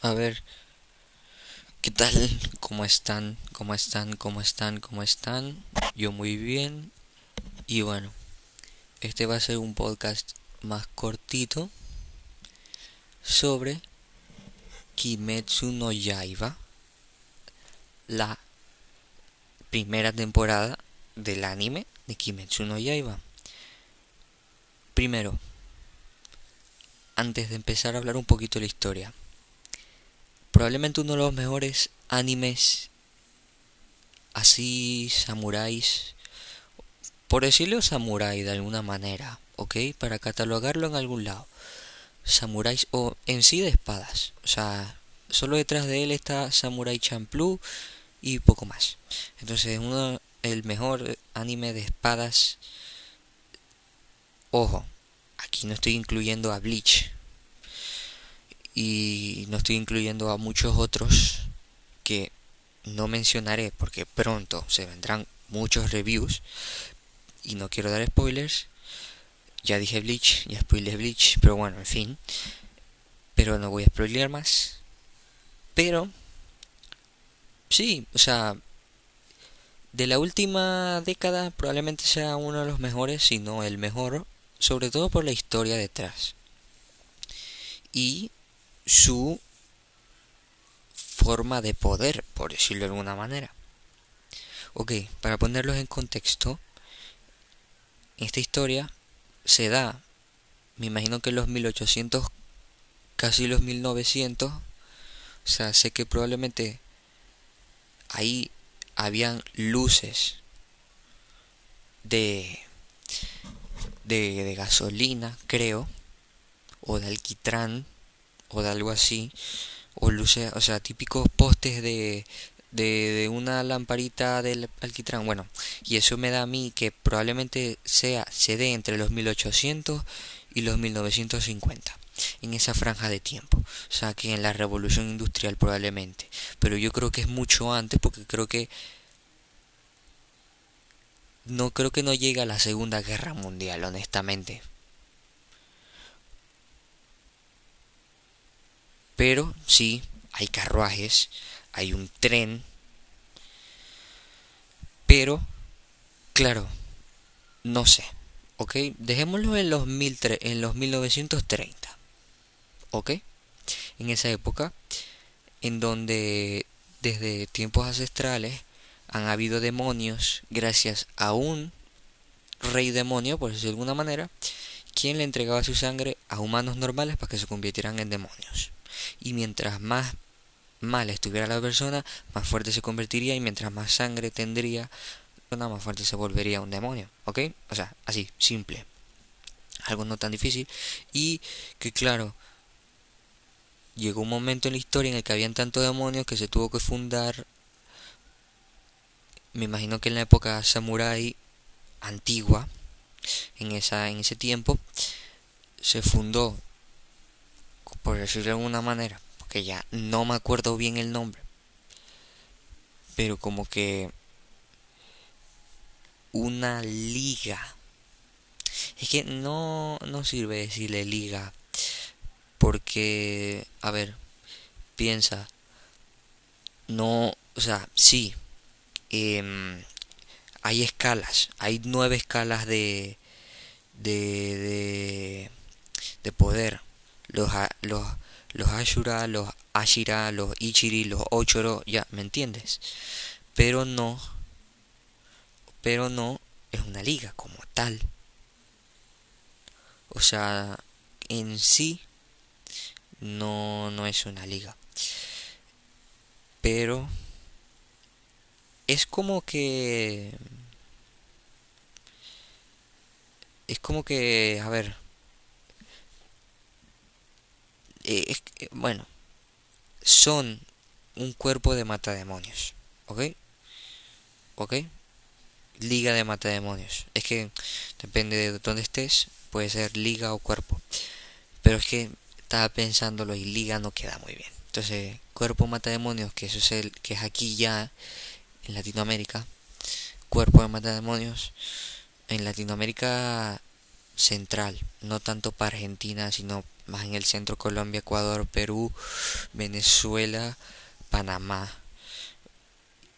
A ver, ¿qué tal? ¿Cómo están? ¿Cómo están? ¿Cómo están? ¿Cómo están? Yo muy bien. Y bueno, este va a ser un podcast más cortito sobre Kimetsu no Yaiba, la primera temporada del anime de Kimetsu no Yaiba. Primero, antes de empezar a hablar un poquito de la historia, probablemente uno de los mejores animes así samuráis, por decirlo samurái de alguna manera, ¿ok? Para catalogarlo en algún lado. Samuráis o en sí de espadas, o sea, solo detrás de él está Samurai Champloo y poco más. Entonces, uno el mejor anime de espadas. Ojo, aquí no estoy incluyendo a Bleach, y no estoy incluyendo a muchos otros que no mencionaré porque pronto se vendrán muchos reviews y no quiero dar spoilers. Ya dije Bleach, ya spoilé Bleach, pero bueno, en fin. Pero no voy a spoiler más. Pero sí, o sea, de la última década probablemente sea uno de los mejores, si no el mejor, sobre todo por la historia detrás. Y su forma de poder, por decirlo de alguna manera. Ok, para ponerlos en contexto, esta historia se da, me imagino que en los 1800, casi los 1900, o sea, sé que probablemente ahí habían luces de, de, de gasolina, creo, o de alquitrán, o de algo así, o luces, o sea, típicos postes de, de, una lamparita del alquitrán. Bueno, y eso me da a mí que probablemente sea se dé entre los 1800 y los 1950 en esa franja de tiempo. O sea, que en la revolución industrial probablemente. Pero yo creo que es mucho antes porque creo que no creo que no llegue a la Segunda Guerra Mundial, honestamente. Pero sí, hay carruajes, hay un tren. Pero, claro, no sé. ¿Ok? Dejémoslo en los, mil en los 1930. ¿Ok? En esa época, en donde desde tiempos ancestrales han habido demonios gracias a un rey demonio, por decirlo de alguna manera, quien le entregaba su sangre a humanos normales para que se convirtieran en demonios y mientras más mal estuviera la persona, más fuerte se convertiría y mientras más sangre tendría, más fuerte se volvería un demonio, ¿ok? O sea, así, simple. Algo no tan difícil. Y que claro, llegó un momento en la historia en el que habían tantos demonios que se tuvo que fundar, me imagino que en la época samurai antigua, en, esa, en ese tiempo, se fundó por decirlo de alguna manera, porque ya no me acuerdo bien el nombre, pero como que una liga. Es que no, no sirve decirle liga, porque, a ver, piensa, no, o sea, sí, eh, hay escalas, hay nueve escalas de, de, de poder los, los, los Ashura, los Ashira, los Ichiri, los Ochoro, ya, ¿me entiendes? Pero no, pero no es una liga como tal. O sea, en sí no, no es una liga. Pero es como que... Es como que, a ver, eh, bueno, son un cuerpo de matademonios, ¿ok? ¿Ok? Liga de matademonios. Es que depende de dónde estés, puede ser liga o cuerpo. Pero es que estaba pensándolo y liga no queda muy bien. Entonces, cuerpo matademonios, que eso es el que es aquí ya en Latinoamérica. Cuerpo de matademonios en Latinoamérica central, no tanto para Argentina, sino más en el centro Colombia, Ecuador, Perú, Venezuela, Panamá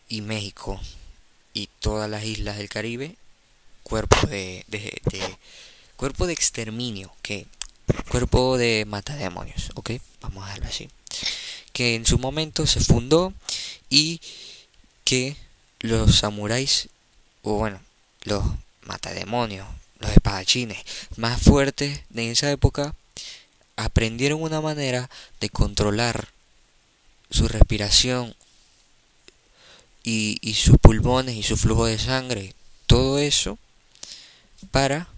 y México y todas las islas del Caribe, cuerpo de, cuerpo de exterminio, que cuerpo de matademonios, ¿ok? Vamos a dejarlo así. Que en su momento se fundó y que los samuráis, o bueno, los matademonios, los espadachines más fuertes de esa época, aprendieron una manera de controlar su respiración y, sus pulmones y su flujo de sangre, todo eso para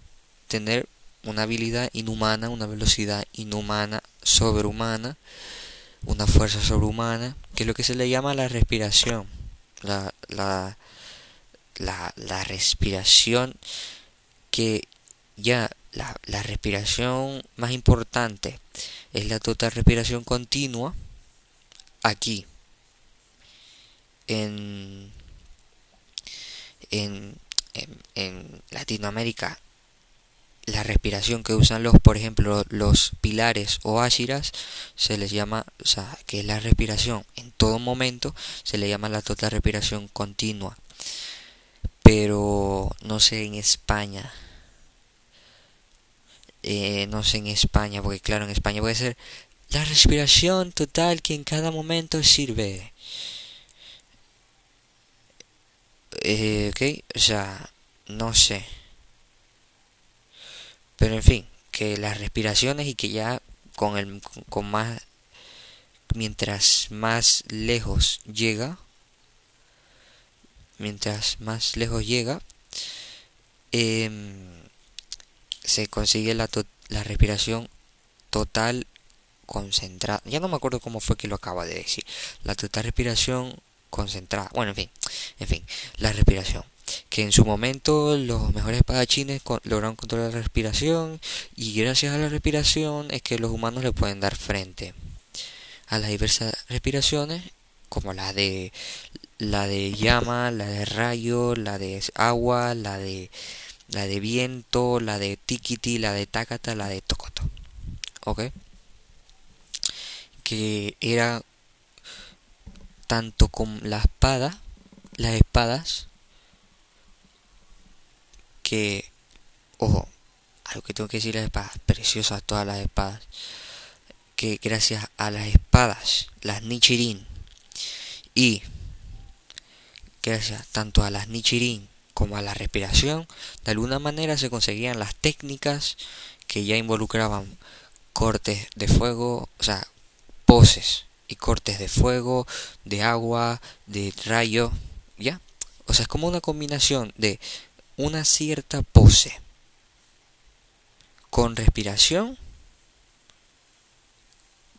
tener una habilidad inhumana, una velocidad inhumana, sobrehumana, una fuerza sobrehumana, que es lo que se le llama la respiración. La, la, la, la respiración que ya la, respiración más importante es la total respiración continua aquí en, en, en, Latinoamérica la respiración que usan los, por ejemplo, los pilares o ashiras se les llama, o sea, que es la respiración en todo momento, se le llama la total respiración continua. Pero no sé en España. Eh, no sé en España, porque claro, en España puede ser la respiración total que en cada momento sirve. Eh, ok, o sea, no sé. Pero en fin, que las respiraciones y que ya con el con más mientras más lejos llega, mientras más lejos llega, em, se consigue la, la respiración total concentrada. Ya no me acuerdo cómo fue que lo acaba de decir. La total respiración concentrada. Bueno, en fin, en fin, la respiración. Que en su momento los mejores espadachines lograron controlar la respiración y gracias a la respiración es que los humanos le pueden dar frente a las diversas respiraciones como la de la de llama, la de rayo, la de agua, la de la de viento, la de tikiti, la de takata, la de tokoto. ¿Ok? Que era tanto con la espada, las espadas, que, ojo, algo que tengo que decir las espadas, preciosas todas las espadas, que gracias a las espadas, las Nichirin, y gracias tanto a las Nichirin como a la respiración, de alguna manera se conseguían las técnicas que ya involucraban cortes de fuego, o sea, poses y cortes de fuego, de agua, de rayo, ¿ya? O sea, es como una combinación de una cierta pose con respiración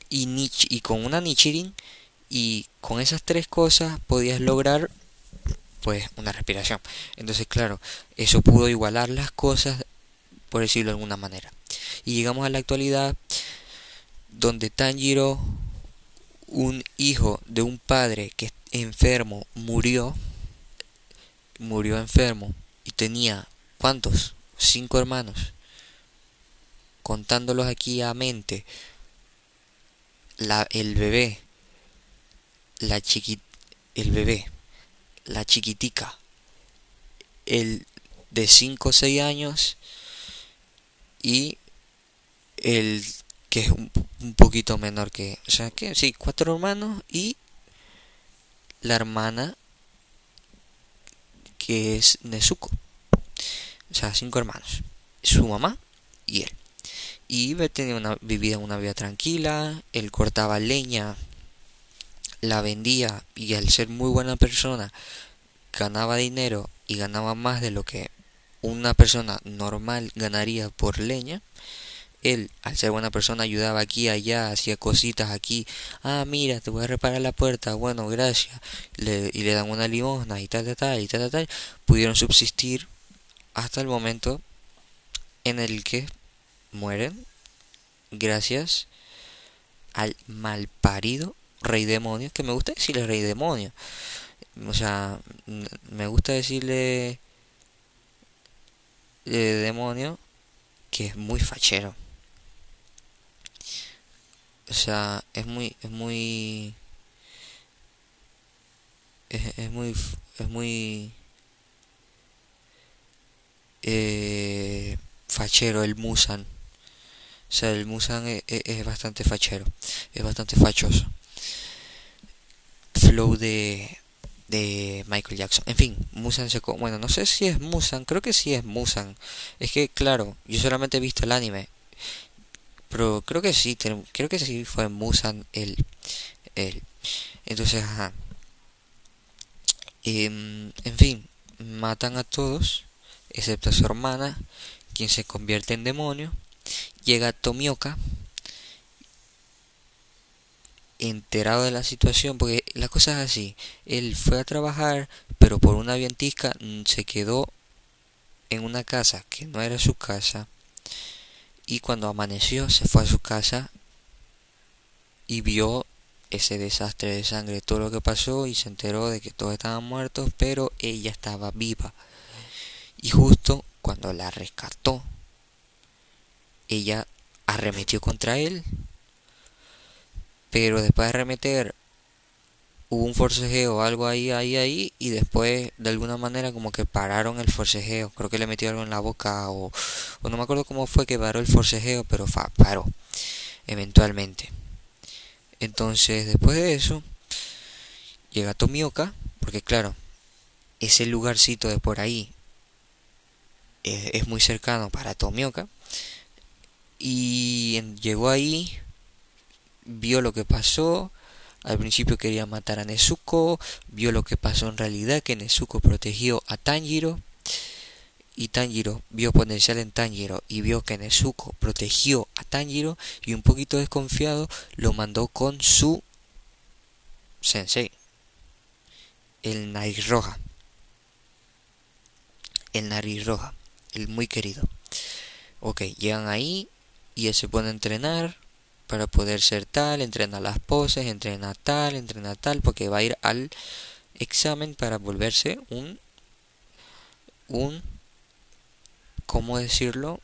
y, y con una nichirin y con esas tres cosas podías lograr pues una respiración. Entonces, claro, eso pudo igualar las cosas, por decirlo de alguna manera. Y llegamos a la actualidad donde Tanjiro un hijo de un padre que enfermo murió, murió enfermo y tenía, ¿cuántos? Cinco hermanos. Contándolos aquí a mente, la, el bebé, la chiqui, el bebé, la chiquitica, el de 5 o 6 años y el que es un, poquito menor que, o sea, que sí, cuatro hermanos y la hermana que es Nezuko. O sea, cinco hermanos. Su mamá y él. Y tenía una, vivía una vida tranquila, él cortaba leña, la vendía y al ser muy buena persona ganaba dinero y ganaba más de lo que una persona normal ganaría por leña él, al ser buena persona, ayudaba aquí, allá, hacía cositas aquí. Ah, mira, te voy a reparar la puerta. Bueno, gracias. Le, y le dan una limosna y tal, tal, tal, y tal, tal, tal. Pudieron subsistir hasta el momento en el que mueren gracias al malparido rey demonio, que me gusta decirle rey demonio. O sea, me gusta decirle eh, demonio que es muy fachero O sea, es muy, es muy, es, es muy, es muy eh, fachero el Musan. O sea, el Musan es, es, bastante fachero, es bastante fachoso. Flow de, de Michael Jackson. En fin, Musan se... Bueno, no sé si es Musan, creo que sí es Musan. Es que, claro, yo solamente he visto el anime. Pero creo que sí, creo que sí fue Musan el... el. Entonces, ajá. Em, en fin, matan a todos, excepto a su hermana, quien se convierte en demonio. Llega Tomioka, enterado de la situación, porque la cosa es así, él fue a trabajar, pero por una vientisca mm, se quedó en una casa que no era su casa, y cuando amaneció se fue a su casa y vio ese desastre de sangre, todo lo que pasó y se enteró de que todos estaban muertos, pero ella estaba viva. Y justo cuando la rescató, ella arremetió contra él pero después de remeter hubo un forcejeo, algo ahí, ahí, ahí, y después de alguna manera como que pararon el forcejeo. Creo que le metió algo en la boca o, o no me acuerdo cómo fue que paró el forcejeo, pero paró eventualmente. Entonces, después de eso, llega Tomioka, porque claro, ese lugarcito de por ahí es, es muy cercano para Tomioka. Y llegó ahí, vio lo que pasó, al principio quería matar a Nezuko, vio lo que pasó en realidad, que Nezuko protegió a Tanjiro, y Tanjiro vio potencial en Tanjiro y vio que Nezuko protegió a Tanjiro, y un poquito desconfiado lo mandó con su sensei, el nariz roja. El nariz roja, el muy querido. Ok, llegan ahí y él se pone a entrenar para poder ser tal, entrena las poses, entrena tal, entrena tal, porque va a ir al examen para volverse un un ¿cómo decirlo?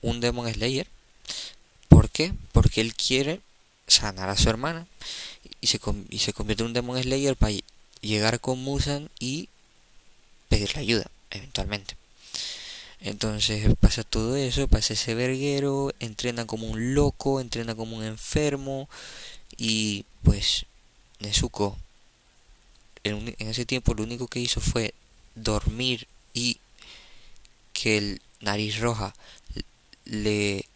un Demon Slayer. ¿Por qué? Porque él quiere sanar a su hermana y se, y se convierte en un Demon Slayer para llegar con Musan y pedirle ayuda eventualmente. Entonces pasa todo eso, pasa ese verguero, entrena como un loco, entrena como un enfermo y pues Nezuko en, ese tiempo lo único que hizo fue dormir y que el nariz roja le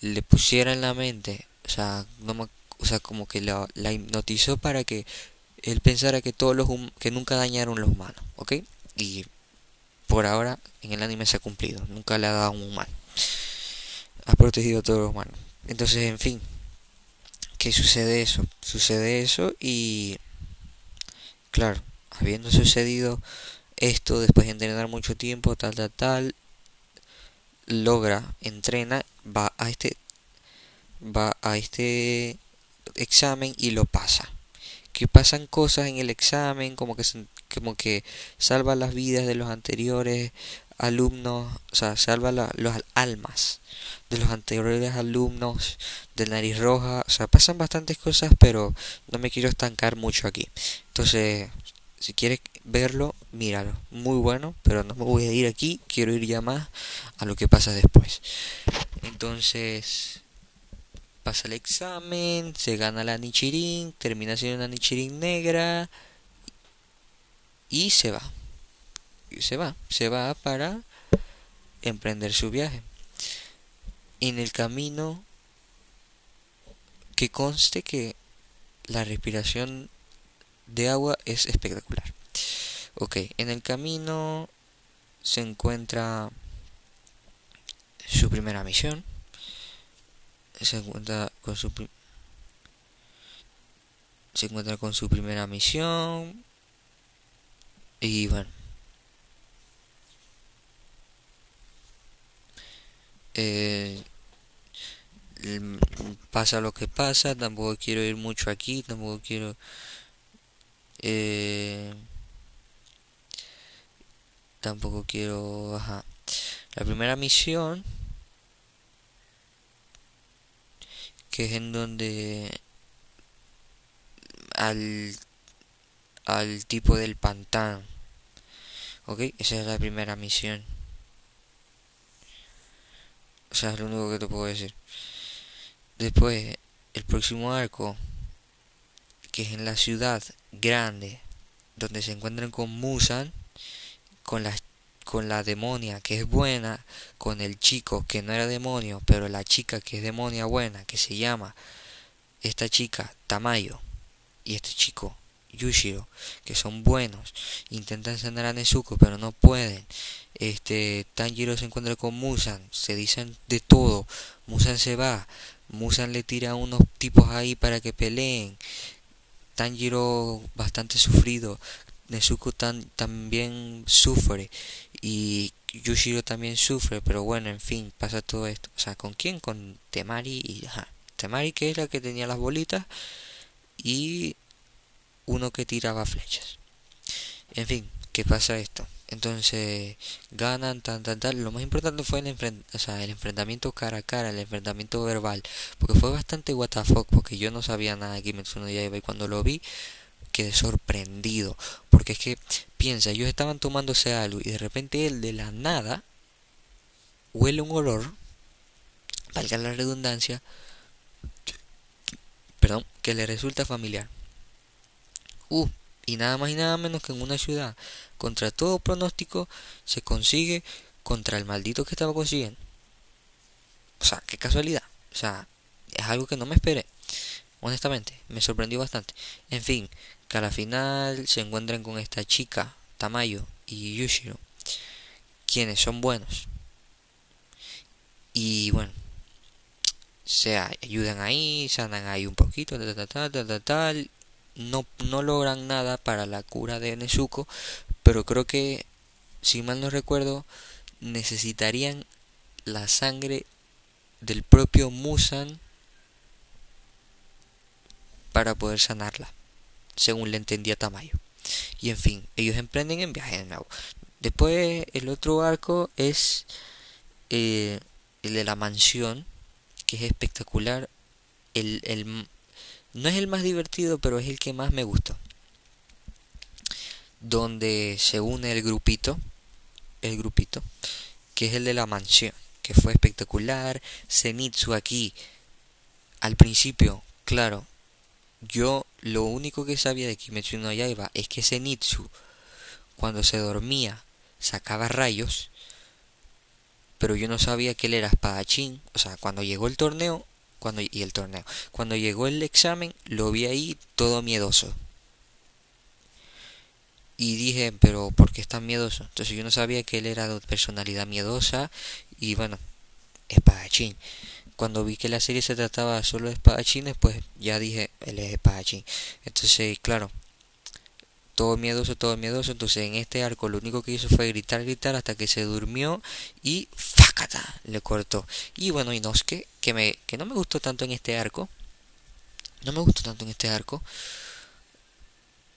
le pusiera en la mente, o sea, no o sea, como que la, la hipnotizó para que él pensara que todos los que nunca dañaron los humanos, ¿ok? Y por ahora en el anime se ha cumplido. Nunca le ha dado un humano. Ha protegido a todos los humanos. Entonces, en fin. ¿Qué sucede eso? Sucede eso y... Claro, habiendo sucedido esto después de entrenar mucho tiempo, tal, tal, tal, logra, entrena, va a este, va a este examen y lo pasa. Que pasan cosas en el examen, como que como que salva las vidas de los anteriores alumnos, o sea, salva las almas de los anteriores alumnos de Nariz Roja, o sea, pasan bastantes cosas, pero no me quiero estancar mucho aquí. Entonces, si quieres verlo, míralo, muy bueno, pero no me voy a ir aquí, quiero ir ya más a lo que pasa después. Entonces, pasa el examen, se gana la Nichirin, termina siendo una Nichirin negra, y se va. Y se va, se va para emprender su viaje. En el camino que conste que la respiración de agua es espectacular. Ok, en el camino se encuentra su primera misión. Se encuentra con su se encuentra con su primera misión y bueno. Eh, pasa lo que pasa, tampoco quiero ir mucho aquí, tampoco quiero... Eh, tampoco quiero... Ajá. La primera misión que es en donde al al tipo del pantano ok esa es la primera misión. O sea es lo único que te puedo decir. Después el próximo arco que es en la ciudad grande donde se encuentran con Musan con la con la demonia que es buena, con el chico que no era demonio, pero la chica que es demonia buena, que se llama esta chica Tamayo y este chico Yushiro, que son buenos, intentan sanar a Nezuko pero no pueden. Este Tanjiro se encuentra con Musan, se dicen de todo, Musan se va, Musan le tira a unos tipos ahí para que peleen. Tanjiro bastante sufrido, Nezuko también sufre y Yushiro también sufre, pero bueno, en fin, pasa todo esto. O sea, ¿con quién? Con Temari y ajá. Temari que es la que tenía las bolitas y uno que tiraba flechas. En fin, ¿qué pasa esto? Entonces ganan, tan, tan, tal. Lo más importante fue el, el enfrentamiento cara a cara, el enfrentamiento verbal. Porque fue bastante what porque yo no sabía nada de Kimetsu no Yaiba y cuando lo vi quedé sorprendido. Porque es que, piensa, ellos estaban tomándose algo y de repente él de la nada huele un olor, valga la redundancia, perdón, que le resulta familiar. Y nada más y nada menos que en una ciudad, contra todo pronóstico, se consigue contra el maldito que estaba consiguiendo. O sea, qué casualidad. O sea, es algo que no me esperé. Honestamente, me sorprendió bastante. En fin, que a la final se encuentran con esta chica, Tamayo y Yushiro, quienes son buenos. Y bueno, se ayudan ahí, sanan ahí un poquito, tal, tal, tal, tal, No, no logran nada para la cura de Nezuko, pero creo que, si mal no recuerdo, necesitarían la sangre del propio Musan para poder sanarla según le entendía Tamayo. Y en fin, ellos emprenden en viaje de nuevo. Después el otro arco es eh, el de la mansión, que es espectacular. El, el, no es el más divertido, pero es el que más me gustó. Donde se une el grupito, el grupito, que es el de la mansión, que fue espectacular. Zenitsu aquí, al principio, claro, yo lo único que sabía de Kimetsu no Yaiba es que Zenitsu, cuando se dormía, sacaba rayos, pero yo no sabía que él era espadachín. O sea, cuando llegó el torneo, cuando y el torneo, cuando llegó el examen, lo vi ahí todo miedoso. Y dije, pero ¿por qué es tan miedoso? Entonces yo no sabía que él era de personalidad miedosa y bueno, espadachín cuando vi que la serie se trataba solo de espadachines, pues ya dije, él es espadachín. Entonces, claro, todo miedoso, todo miedoso. Entonces, en este arco lo único que hizo fue gritar, gritar hasta que se durmió y ¡fácata! le cortó. Y bueno, y no es que, que, me, que no me gustó tanto en este arco. No me gustó tanto en este arco.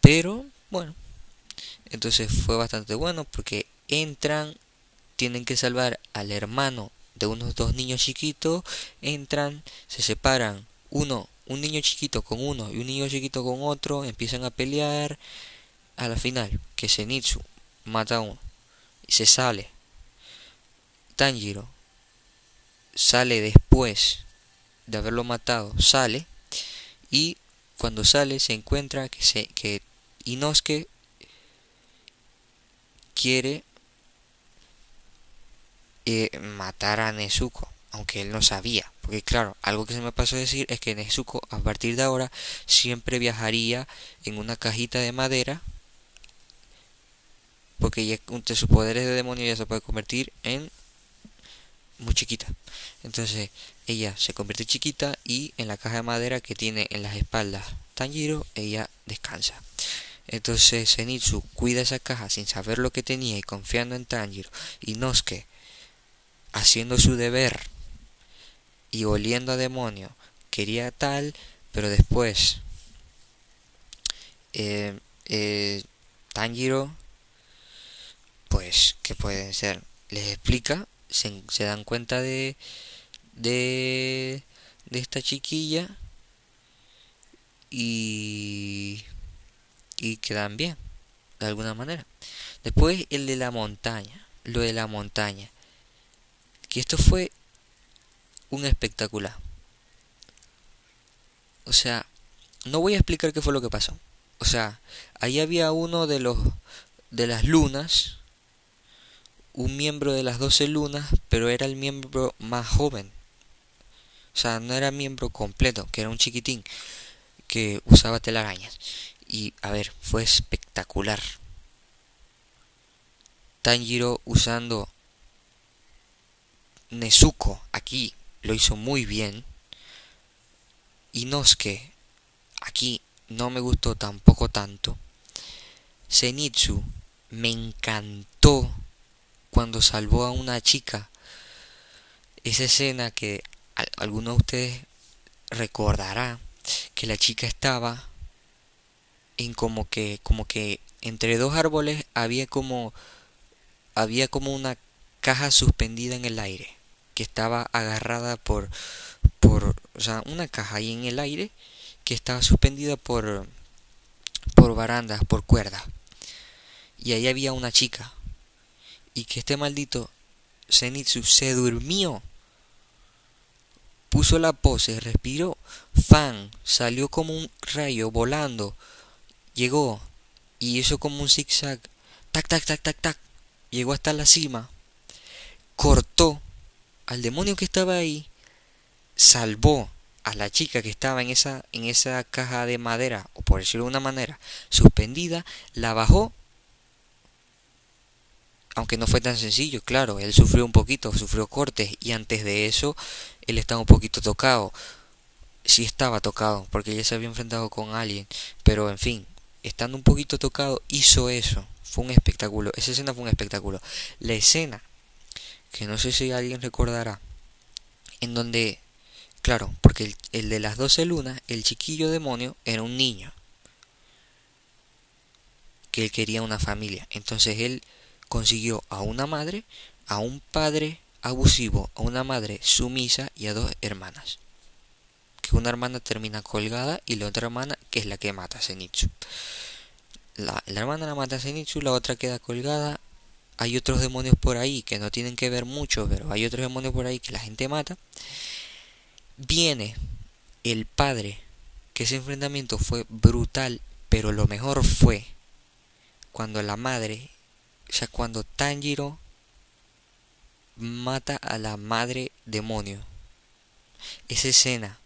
Pero, bueno. Entonces fue bastante bueno porque entran, tienen que salvar al hermano de unos dos niños chiquitos, entran, se separan, uno, un niño chiquito con uno y un niño chiquito con otro, empiezan a pelear, a la final, que Zenitsu mata a uno y se sale. Tanjiro sale después de haberlo matado, sale y cuando sale se encuentra que, se, que Inosuke quiere eh, matar a Nezuko, aunque él no sabía. Porque claro, algo que se me pasó a decir es que Nezuko a partir de ahora siempre viajaría en una cajita de madera. Porque ya entre sus poderes de demonio ya se puede convertir en muy chiquita. Entonces ella se convierte chiquita y en la caja de madera que tiene en las espaldas Tanjiro, ella descansa. Entonces Zenitsu cuida esa caja sin saber lo que tenía y confiando en Tanjiro. Y Nosuke haciendo su deber y oliendo a demonio, quería tal, pero después eh, eh, Tanjiro, pues, ¿qué puede ser? Les explica, se, dan cuenta de, de, de esta chiquilla y y quedan bien de alguna manera después el de la montaña lo de la montaña que esto fue un espectacular o sea no voy a explicar qué fue lo que pasó o sea ahí había uno de los de las lunas un miembro de las doce lunas pero era el miembro más joven o sea no era miembro completo que era un chiquitín que usaba telarañas y a ver, fue espectacular. Tanjiro usando Nezuko aquí lo hizo muy bien. Y Nosuke aquí no me gustó tampoco tanto. Zenitsu me encantó cuando salvó a una chica. Esa escena que alguno de ustedes recordará que la chica estaba en como que como que entre dos árboles había como había como una caja suspendida en el aire que estaba agarrada por por o sea una caja ahí en el aire que estaba suspendida por por barandas por cuerdas y ahí había una chica y que este maldito Zenitsu se durmió. Puso la pose respiró fan salió como un rayo volando llegó y hizo como un zigzag, tac, tac, tac, tac, tac, llegó hasta la cima, cortó al demonio que estaba ahí, salvó a la chica que estaba en esa, en esa caja de madera, o por decirlo de una manera, suspendida, la bajó, aunque no fue tan sencillo, claro, él sufrió un poquito, sufrió cortes, y antes de eso, él estaba un poquito tocado, sí estaba tocado, porque ya se había enfrentado con alguien, pero en fin, estando un poquito tocado, hizo eso. Fue un espectáculo. Esa escena fue un espectáculo. La escena, que no sé si alguien recordará, en donde, claro, porque el, de las doce lunas, el chiquillo demonio era un niño. Que él quería una familia. Entonces él consiguió a una madre, a un padre abusivo, a una madre sumisa y a dos hermanas que una hermana termina colgada y la otra hermana que es la que mata a Zenitsu. La, hermana la mata a Zenitsu, la otra queda colgada. Hay otros demonios por ahí que no tienen que ver mucho, pero hay otros demonios por ahí que la gente mata. Viene el padre, que ese enfrentamiento fue brutal, pero lo mejor fue cuando la madre, sea, cuando Tanjiro mata a la madre demonio. Esa escena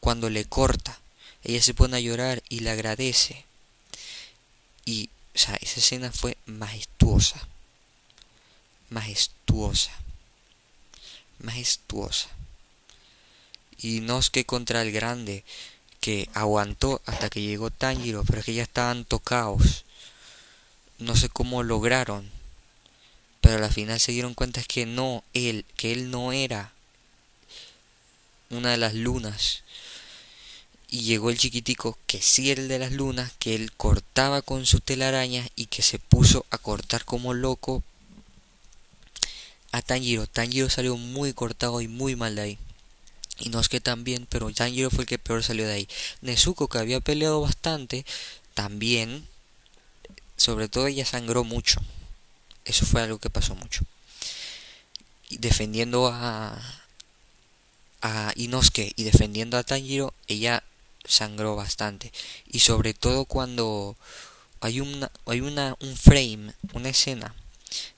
cuando le corta. Ella se pone a llorar y le agradece. Y, o sea, esa escena fue majestuosa. Majestuosa. Majestuosa. Y no es que contra el grande, que aguantó hasta que llegó Tanjiro, pero es que ya estaban tocados. No sé cómo lograron. Pero al final se dieron cuenta que no, él, que él no era una de las lunas y llegó el chiquitico que sí era el de las lunas, que él cortaba con sus telarañas y que se puso a cortar como loco a Tanjiro. Tanjiro salió muy cortado y muy mal de ahí. Y no es que también, pero Tanjiro fue el que peor salió de ahí. Nezuko, que había peleado bastante, también, sobre todo ella sangró mucho. Eso fue algo que pasó mucho. Y defendiendo a, a Inosuke y defendiendo a Tanjiro, ella sangró bastante y sobre todo cuando hay una hay una un frame una escena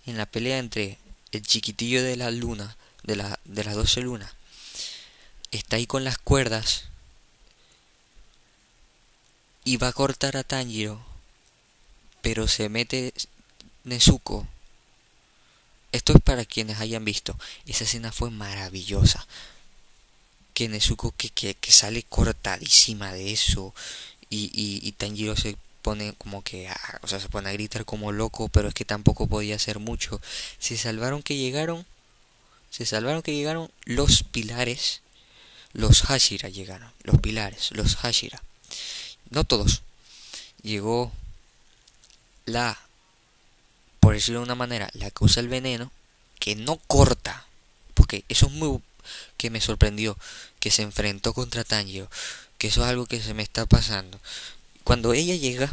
en la pelea entre el chiquitillo de la luna de la de las doce lunas está ahí con las cuerdas y va a cortar a Tanjiro pero se mete Nezuko esto es para quienes hayan visto esa escena fue maravillosa que Nezuko que, que, sale cortadísima de eso y, y, Tanjiro se pone como que, o sea, se pone a gritar como loco, pero es que tampoco podía hacer mucho. Se salvaron que llegaron, se salvaron que llegaron los pilares, los Hashira llegaron, los pilares, los Hashira. No todos. Llegó la, por decirlo de una manera, la que usa el veneno, que no corta, porque eso es muy que me sorprendió, que se enfrentó contra Tanjiro, que eso es algo que se me está pasando. Cuando ella llega,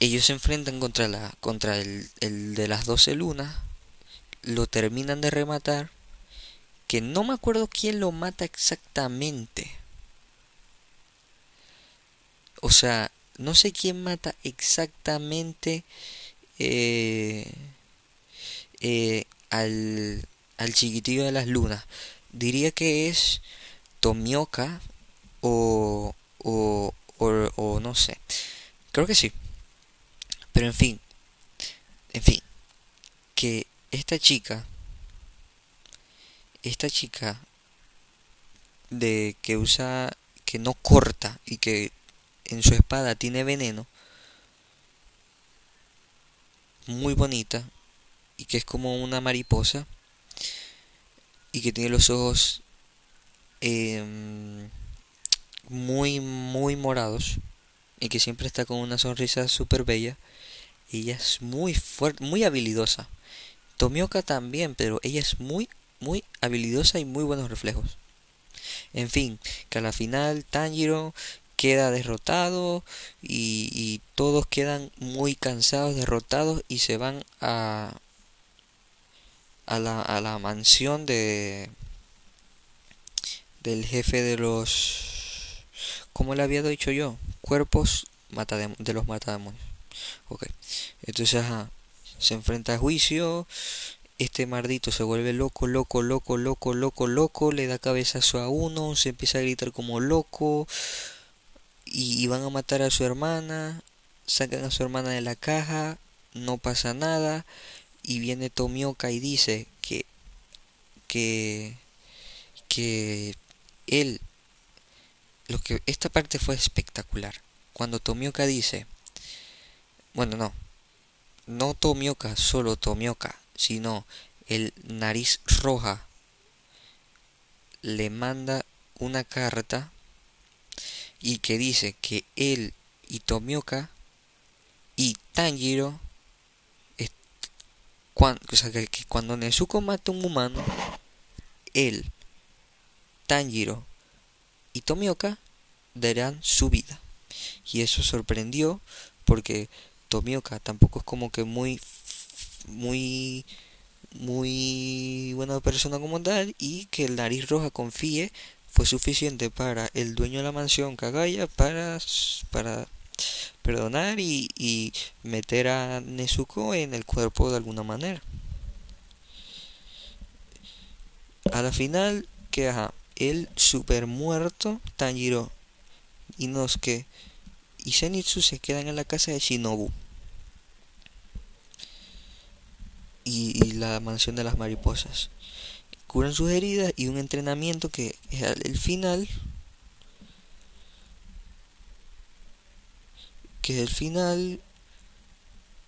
ellos se enfrentan contra la contra el, el de las doce lunas, lo terminan de rematar, que no me acuerdo quién lo mata exactamente. O sea, no sé quién mata exactamente eh, eh, al, al chiquitillo de las lunas. Diría que es Tomioka o, o, o, o no sé. Creo que sí. Pero en fin, en fin, que esta chica, esta chica de que usa, que no corta y que en su espada tiene veneno, muy bonita y que es como una mariposa y que tiene los ojos eh, muy muy morados y que siempre está con una sonrisa súper bella. Ella es muy fuerte muy habilidosa. Tomioka también pero ella es muy muy habilidosa y muy buenos reflejos. En fin que a la final Tanjiro queda derrotado y, todos quedan muy cansados, derrotados y se van a, a, la, a la mansión de del jefe de los como le había dicho yo cuerpos de los matademonios. Ok entonces ajá, se enfrenta a juicio este mardito se vuelve loco, loco, loco, loco, loco, loco, le da cabezazo a uno, se empieza a gritar como loco, y, van a matar a su hermana, sacan a su hermana de la caja, no pasa nada y viene Tomioka y dice que que que él lo que esta parte fue espectacular. Cuando Tomioka dice, bueno, no. No Tomioka, solo Tomioka, sino el nariz roja le manda una carta y que dice que él y Tomioka y Tanjiro cuando, o sea, que, cuando Nezuko mata a un humano él Tanjiro y Tomioka darán su vida. Y eso sorprendió porque Tomioka tampoco es como que muy muy muy buena persona como tal y que el nariz roja confíe fue suficiente para el dueño de la mansión Kagaya para, para perdonar y, y meter a Nezuko en el cuerpo de alguna manera. A la final, que ajá, el super muerto Tanjiro, Inosuke y Zenitsu se quedan en la casa de Shinobu. Y, y la mansión de las mariposas curan sus heridas y un entrenamiento que es el final que es el final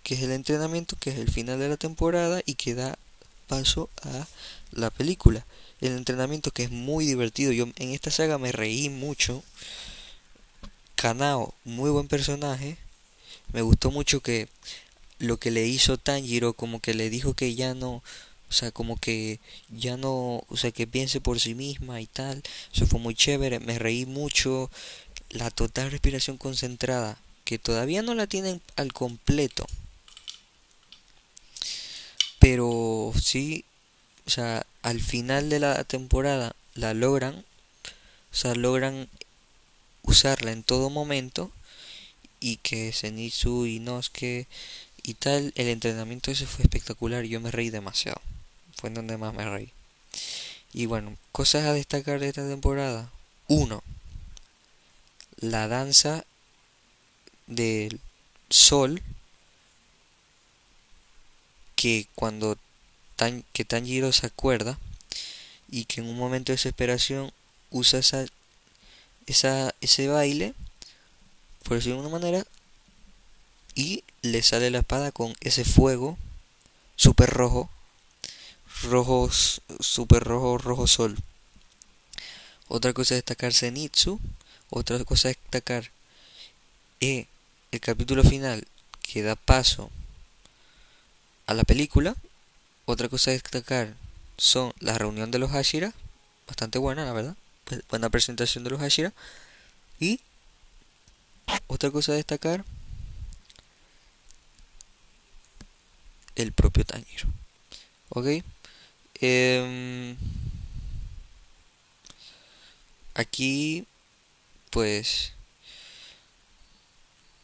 que es el entrenamiento que es el final de la temporada y que da paso a la película. El entrenamiento que es muy divertido. Yo en esta saga me reí mucho. Kanao muy buen personaje. Me gustó mucho que lo que le hizo Tanjiro como que le dijo que ya no o sea, como que ya no, o sea, que piense por sí misma y tal. Eso fue muy chévere, me reí mucho. La total respiración concentrada, que todavía no la tienen al completo. Pero sí, o sea, al final de la temporada la logran, o sea, logran usarla en todo momento y que Zenitsu y Nosuke y tal, el entrenamiento ese fue espectacular, yo me reí demasiado fue en donde más me reí. Y bueno, cosas a destacar de esta temporada. Uno, la danza del sol que cuando tan, que Tanjiro se acuerda y que en un momento de desesperación usa esa, esa, ese baile, por decirlo de una manera, y le sale la espada con ese fuego super rojo rojos, super rojo, rojo sol. Otra cosa es destacar Zenitsu. Otra cosa es destacar e, el capítulo final que da paso a la película. Otra cosa es destacar son la reunión de los Hashira, bastante buena, la verdad. Pues, buena presentación de los Hashira. Y otra cosa a destacar, el propio Tanjiro. ¿Ok? Em, aquí, pues,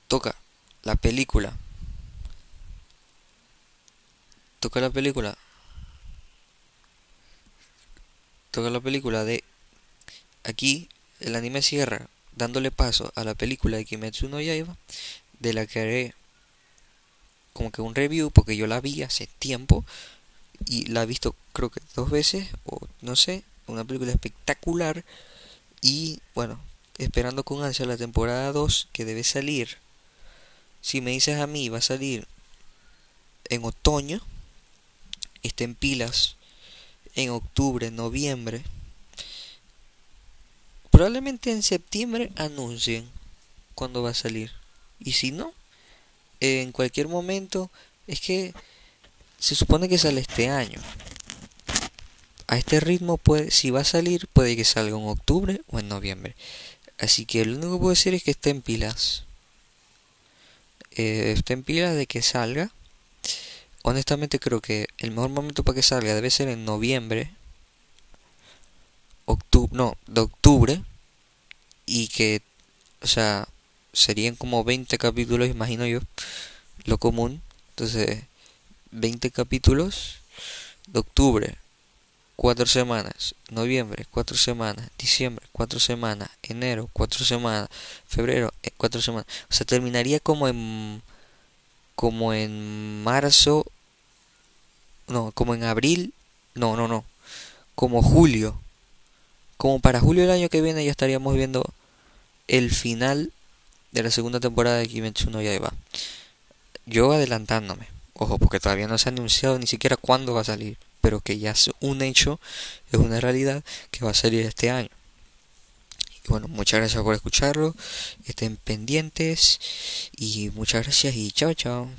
toca la película. Toca la película. Toca la película de... Aquí el anime cierra dándole paso a la película de Kimetsu no Yaiba, de la que haré como que un review porque yo la vi hace tiempo y la he visto creo que dos veces o no sé, una película espectacular y bueno, esperando con ansia la temporada 2 que debe salir. Si me dices a mí va a salir en otoño, está en pilas en octubre, noviembre. Probablemente en septiembre anuncien cuándo va a salir. Y si no, en cualquier momento, es que se supone que sale este año. A este ritmo, puede, si va a salir, puede que salga en octubre o en noviembre. Así que lo único que puedo decir es que esté en pilas. Eh, esté en pilas de que salga. Honestamente creo que el mejor momento para que salga debe ser en noviembre. Octubre, no, de octubre. Y que, o sea, serían como 20 capítulos, imagino yo, lo común. Entonces, 20 capítulos de octubre, 4 semanas, noviembre, 4 semanas, diciembre, 4 semanas, enero, 4 semanas, febrero, 4 eh, semanas. O sea, terminaría como en como en marzo, no, como en abril, no, no, no, como julio. Como para julio del año que viene ya estaríamos viendo el final de la segunda temporada de Kimetsu no Yaiba. Yo adelantándome, ojo, porque todavía no se ha anunciado ni siquiera cuándo va a salir, pero que ya es un hecho, es una realidad que va a salir este año. Y bueno, muchas gracias por escucharlo, estén pendientes y muchas gracias y chao chao.